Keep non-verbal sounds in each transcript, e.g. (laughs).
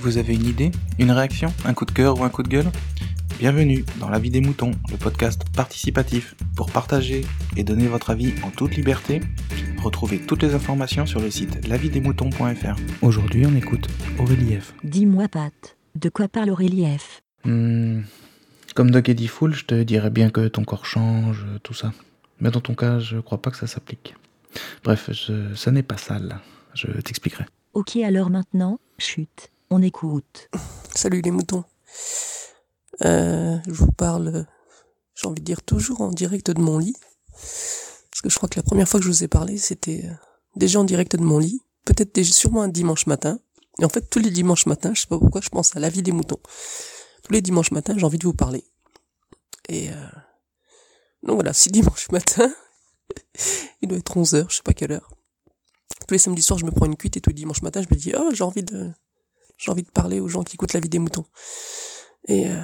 Vous avez une idée Une réaction Un coup de cœur ou un coup de gueule Bienvenue dans La vie des moutons, le podcast participatif pour partager et donner votre avis en toute liberté. Retrouvez toutes les informations sur le site lavidesmoutons.fr. Aujourd'hui, on écoute Aurélie F. Dis-moi, Pat, de quoi parle Aurélie F? Hmm, comme Doug Eddie Fool, je te dirais bien que ton corps change, tout ça. Mais dans ton cas, je crois pas que ça s'applique. Bref, je- ça n'est pas sale. Je t'expliquerai. Ok, alors maintenant, chut, on écoute. Salut les moutons. Euh, je vous parle, j'ai envie de dire toujours en direct de mon lit. Parce que je crois que la première fois que je vous ai parlé, c'était euh, déjà en direct de mon lit. Peut-être déjà sûrement un dimanche matin. Et en fait, tous les dimanches matins, je sais pas pourquoi, je pense à la vie des moutons. Tous les dimanches matins, j'ai envie de vous parler. Et euh, donc voilà, si (laughs) dimanche matin, il doit être 11 heures, je sais pas quelle heure. Tous les samedis soirs, je me prends une cuite et tous les dimanches matins, je me dis, oh, j'ai envie de, j'ai envie de parler aux gens qui écoutent la vie des moutons. Et, euh,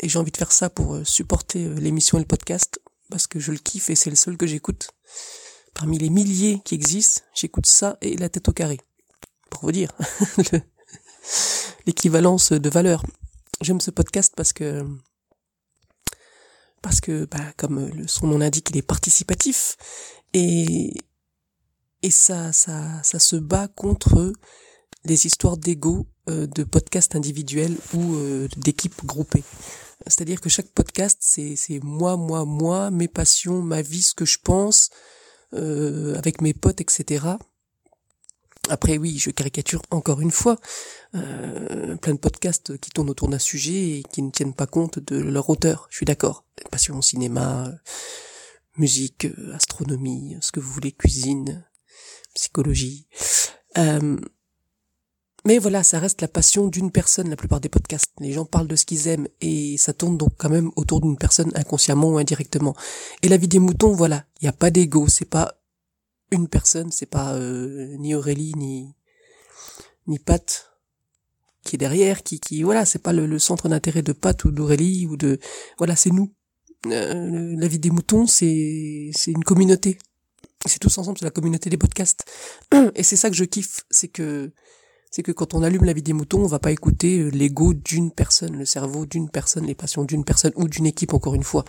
et j'ai envie de faire ça pour euh, supporter euh, l'émission et le podcast, parce que je le kiffe et c'est le seul que j'écoute. Parmi les milliers qui existent, j'écoute ça et la tête au carré. Pour vous dire, (laughs) le- l'équivalence de valeur. J'aime ce podcast parce que parce que bah, comme le, son nom l'indique, il est participatif et et ça ça ça se bat contre les histoires d'ego euh, de podcasts individuels ou euh, d'équipes groupées. C'est-à-dire que chaque podcast, c'est c'est moi, moi, moi, mes passions, ma vie, ce que je pense, euh, avec mes potes, etc. Après, oui, je caricature encore une fois. Euh, plein de podcasts qui tournent autour d'un sujet et qui ne tiennent pas compte de leur auteur. Je suis d'accord. Passion cinéma, euh, musique, euh, astronomie, ce que vous voulez, cuisine, psychologie. Euh, mais voilà, ça reste la passion d'une personne, la plupart des podcasts. Les gens parlent de ce qu'ils aiment et ça tourne donc quand même autour d'une personne inconsciemment ou indirectement. Et la vie des moutons, voilà, il n'y a pas d'ego, c'est pas une personne, c'est pas euh, ni Aurélie ni ni Pat qui est derrière, qui qui voilà, c'est pas le, centre d'intérêt de Pat ou d'Aurélie ou de voilà, c'est nous. Euh, la vie des moutons, c'est c'est une communauté. C'est tous ensemble, c'est la communauté des podcasts. Et c'est ça que je kiffe, c'est que c'est que quand on allume la vie des moutons, on va pas écouter euh, l'ego d'une personne, le cerveau d'une personne, les passions d'une personne ou d'une équipe encore une fois.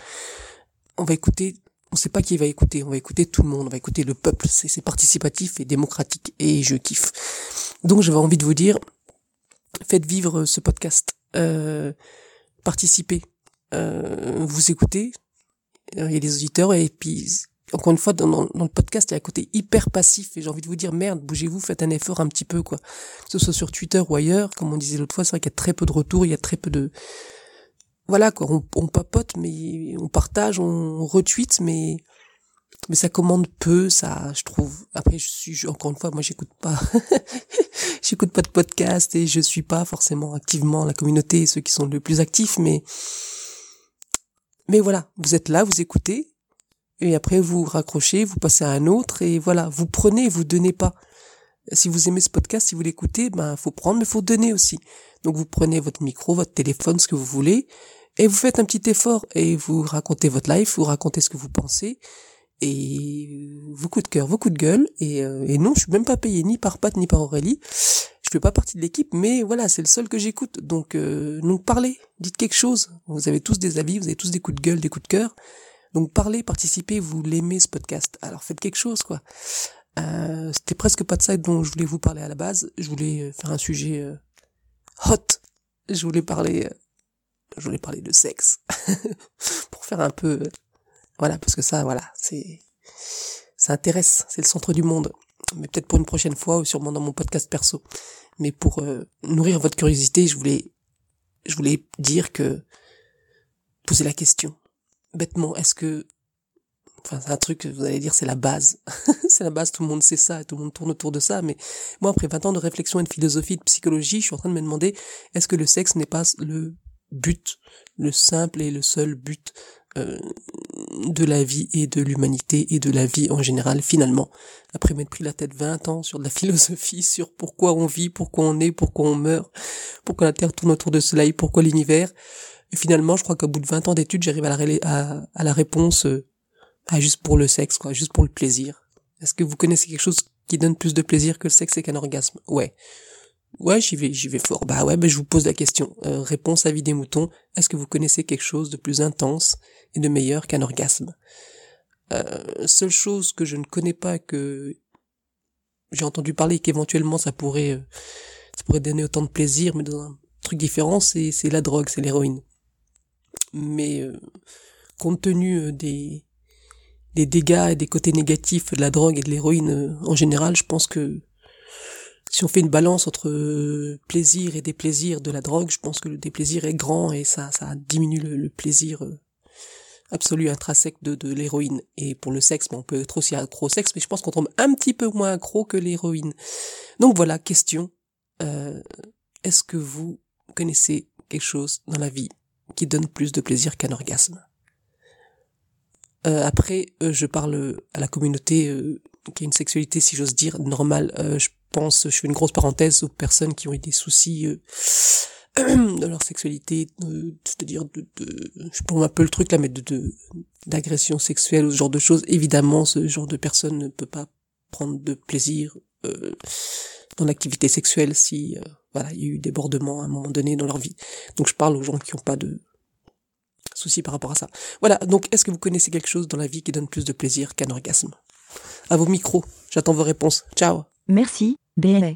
On va écouter, on sait pas qui va écouter, on va écouter tout le monde, on va écouter le peuple, c'est participatif et démocratique et je kiffe. Donc j'avais envie de vous dire, faites vivre ce podcast, euh, participez, euh, vous écoutez, euh, il y a des auditeurs et puis encore une fois, dans, le podcast, il y a un côté hyper passif et j'ai envie de vous dire, merde, bougez-vous, faites un effort un petit peu, quoi. Que ce soit sur Twitter ou ailleurs, comme on disait l'autre fois, c'est vrai qu'il y a très peu de retours, il y a très peu de... Voilà, quoi, on, papote, mais on partage, on retweet, mais mais ça commande peu, ça, je trouve. Après, je suis, encore une fois, moi, j'écoute pas, (laughs) j'écoute pas de podcast et je suis pas forcément activement la communauté, ceux qui sont le plus actifs, mais, mais voilà, vous êtes là, vous écoutez, et après vous raccrochez, vous passez à un autre, et voilà, vous prenez, vous donnez pas. Si vous aimez ce podcast, si vous l'écoutez, ben, faut prendre, mais faut donner aussi. Donc, vous prenez votre micro, votre téléphone, ce que vous voulez, et vous faites un petit effort, et vous racontez votre life, vous racontez ce que vous pensez, et vos coups de cœur, vos coups de gueule, et, euh, et non, je suis même pas payé ni par Pat ni par Aurélie. Je fais pas partie de l'équipe, mais voilà, c'est le seul que j'écoute. Donc, euh, donc parlez, dites quelque chose. Vous avez tous des avis, vous avez tous des coups de gueule, des coups de cœur. Donc parlez, participez, vous l'aimez ce podcast. Alors faites quelque chose, quoi. Euh, C'était presque pas de ça dont je voulais vous parler à la base. Je voulais euh, faire un sujet euh, hot. Je voulais parler, euh, je voulais parler de sexe (laughs) pour faire un peu, voilà, parce que ça, voilà, c'est, ça intéresse, c'est le centre du monde. Mais peut-être pour une prochaine fois ou sûrement dans mon podcast perso. Mais pour nourrir votre curiosité, je voulais, je voulais dire que poser la question bêtement, est-ce que, enfin, c'est un truc, vous allez dire, c'est la base. (laughs) c'est la base, tout le monde sait ça, tout le monde tourne autour de ça, mais moi, après 20 ans de réflexion et de philosophie, de psychologie, je suis en train de me demander, est-ce que le sexe n'est pas le but, le simple et le seul but euh, de la vie et de l'humanité et de la vie en général, finalement? Après m'être pris la tête 20 ans sur de la philosophie, sur pourquoi on vit, pourquoi on est, pourquoi on meurt, pourquoi la Terre tourne autour de Soleil, pourquoi l'univers, et finalement, je crois qu'au bout de 20 ans d'études, j'arrive à la, ré- à, à la réponse euh, ah, juste pour le sexe, quoi, juste pour le plaisir. Est-ce que vous connaissez quelque chose qui donne plus de plaisir que le sexe et qu'un orgasme? Ouais. Ouais, j'y vais, j'y vais fort. Bah ouais, bah je vous pose la question. Euh, réponse à vie des moutons. Est-ce que vous connaissez quelque chose de plus intense et de meilleur qu'un orgasme? Euh, Seule chose que je ne connais pas, que j'ai entendu parler qu'éventuellement ça pourrait, euh, ça pourrait donner autant de plaisir, mais dans un truc différent, c'est c'est la drogue, c'est l'héroïne. Mais euh, compte tenu des des dégâts et des côtés négatifs de la drogue et de l'héroïne en général, je pense que si on fait une balance entre euh, plaisir et déplaisir de la drogue, je pense que le déplaisir est grand et ça, ça diminue le, plaisir euh, absolu intrinsèque de, de l'héroïne. Et pour le sexe, on peut être aussi accro au sexe, mais je pense qu'on tombe un petit peu moins accro que l'héroïne. Donc voilà, question. Euh, est-ce que vous connaissez quelque chose dans la vie? Qui donne plus de plaisir qu'un orgasme Après, je parle à la communauté qui a une sexualité, si j'ose dire, normale. je pense, je fais une grosse parenthèse aux personnes qui ont eu des soucis euh, (clears throat) de leur sexualité, c'est-à-dire de, de, je prends un peu le truc là, mais de d'agression sexuelle ou ce genre de choses. Évidemment, ce genre de personne ne peut pas prendre de plaisir dans l'activité sexuelle si euh, voilà il y a eu débordement à un moment donné dans leur vie. Donc je parle aux gens qui n'ont pas de soucis par rapport à ça. Voilà. Donc est-ce que vous connaissez quelque chose dans la vie qui donne plus de plaisir qu'un orgasme? À vos micros. J'attends vos réponses. Ciao. Merci. BLA.